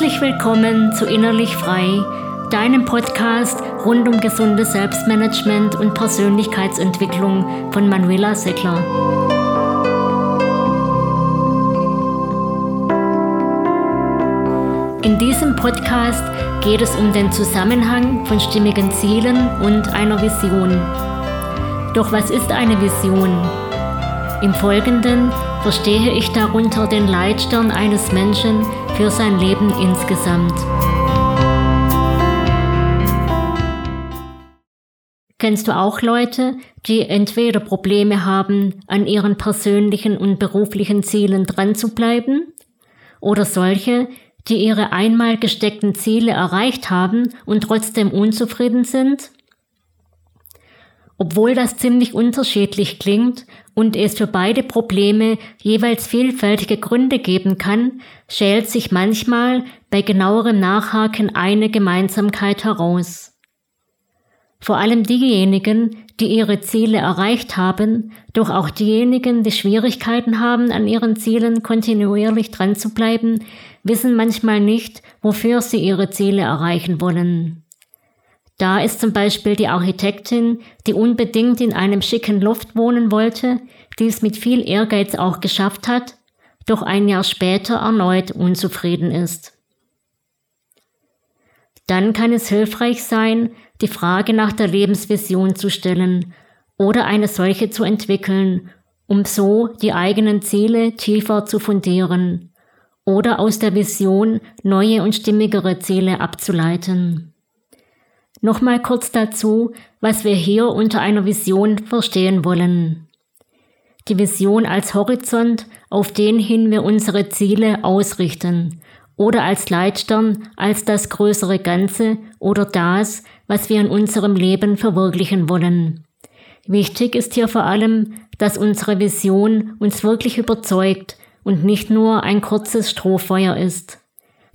Herzlich willkommen zu Innerlich Frei, deinem Podcast rund um gesundes Selbstmanagement und Persönlichkeitsentwicklung von Manuela Seckler. In diesem Podcast geht es um den Zusammenhang von stimmigen Zielen und einer Vision. Doch was ist eine Vision? Im Folgenden verstehe ich darunter den Leitstern eines Menschen für sein Leben insgesamt. Kennst du auch Leute, die entweder Probleme haben, an ihren persönlichen und beruflichen Zielen dran zu bleiben, oder solche, die ihre einmal gesteckten Ziele erreicht haben und trotzdem unzufrieden sind? Obwohl das ziemlich unterschiedlich klingt und es für beide Probleme jeweils vielfältige Gründe geben kann, schält sich manchmal bei genauerem Nachhaken eine Gemeinsamkeit heraus. Vor allem diejenigen, die ihre Ziele erreicht haben, doch auch diejenigen, die Schwierigkeiten haben, an ihren Zielen kontinuierlich dran zu bleiben, wissen manchmal nicht, wofür sie ihre Ziele erreichen wollen. Da ist zum Beispiel die Architektin, die unbedingt in einem schicken Loft wohnen wollte, dies mit viel Ehrgeiz auch geschafft hat, doch ein Jahr später erneut unzufrieden ist. Dann kann es hilfreich sein, die Frage nach der Lebensvision zu stellen oder eine solche zu entwickeln, um so die eigenen Ziele tiefer zu fundieren oder aus der Vision neue und stimmigere Ziele abzuleiten. Nochmal kurz dazu, was wir hier unter einer Vision verstehen wollen. Die Vision als Horizont, auf den hin wir unsere Ziele ausrichten, oder als Leitstern, als das größere Ganze oder das, was wir in unserem Leben verwirklichen wollen. Wichtig ist hier vor allem, dass unsere Vision uns wirklich überzeugt und nicht nur ein kurzes Strohfeuer ist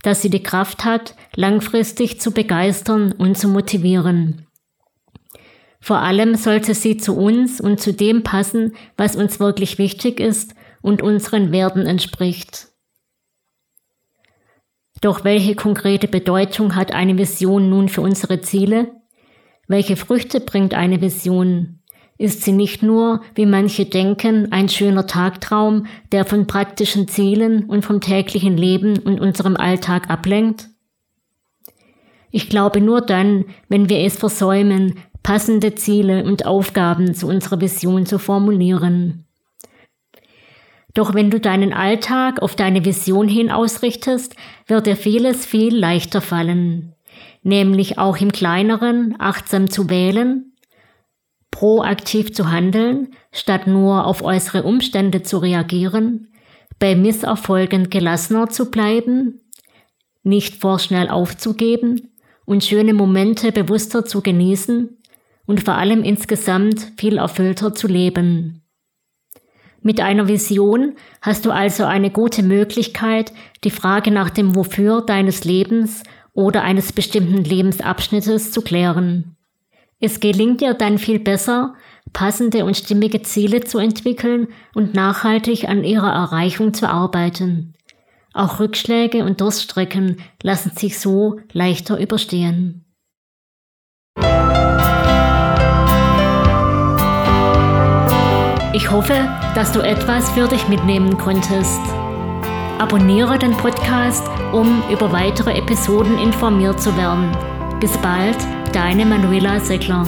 dass sie die Kraft hat, langfristig zu begeistern und zu motivieren. Vor allem sollte sie zu uns und zu dem passen, was uns wirklich wichtig ist und unseren Werten entspricht. Doch welche konkrete Bedeutung hat eine Vision nun für unsere Ziele? Welche Früchte bringt eine Vision? Ist sie nicht nur, wie manche denken, ein schöner Tagtraum, der von praktischen Zielen und vom täglichen Leben und unserem Alltag ablenkt? Ich glaube nur dann, wenn wir es versäumen, passende Ziele und Aufgaben zu unserer Vision zu formulieren. Doch wenn du deinen Alltag auf deine Vision hin ausrichtest, wird dir vieles viel leichter fallen, nämlich auch im kleineren achtsam zu wählen, proaktiv zu handeln, statt nur auf äußere Umstände zu reagieren, bei Misserfolgen gelassener zu bleiben, nicht vorschnell aufzugeben und schöne Momente bewusster zu genießen und vor allem insgesamt viel erfüllter zu leben. Mit einer Vision hast du also eine gute Möglichkeit, die Frage nach dem Wofür deines Lebens oder eines bestimmten Lebensabschnittes zu klären. Es gelingt dir dann viel besser, passende und stimmige Ziele zu entwickeln und nachhaltig an ihrer Erreichung zu arbeiten. Auch Rückschläge und Durststrecken lassen sich so leichter überstehen. Ich hoffe, dass du etwas für dich mitnehmen konntest. Abonniere den Podcast, um über weitere Episoden informiert zu werden. Bis bald, deine Manuela Seckler.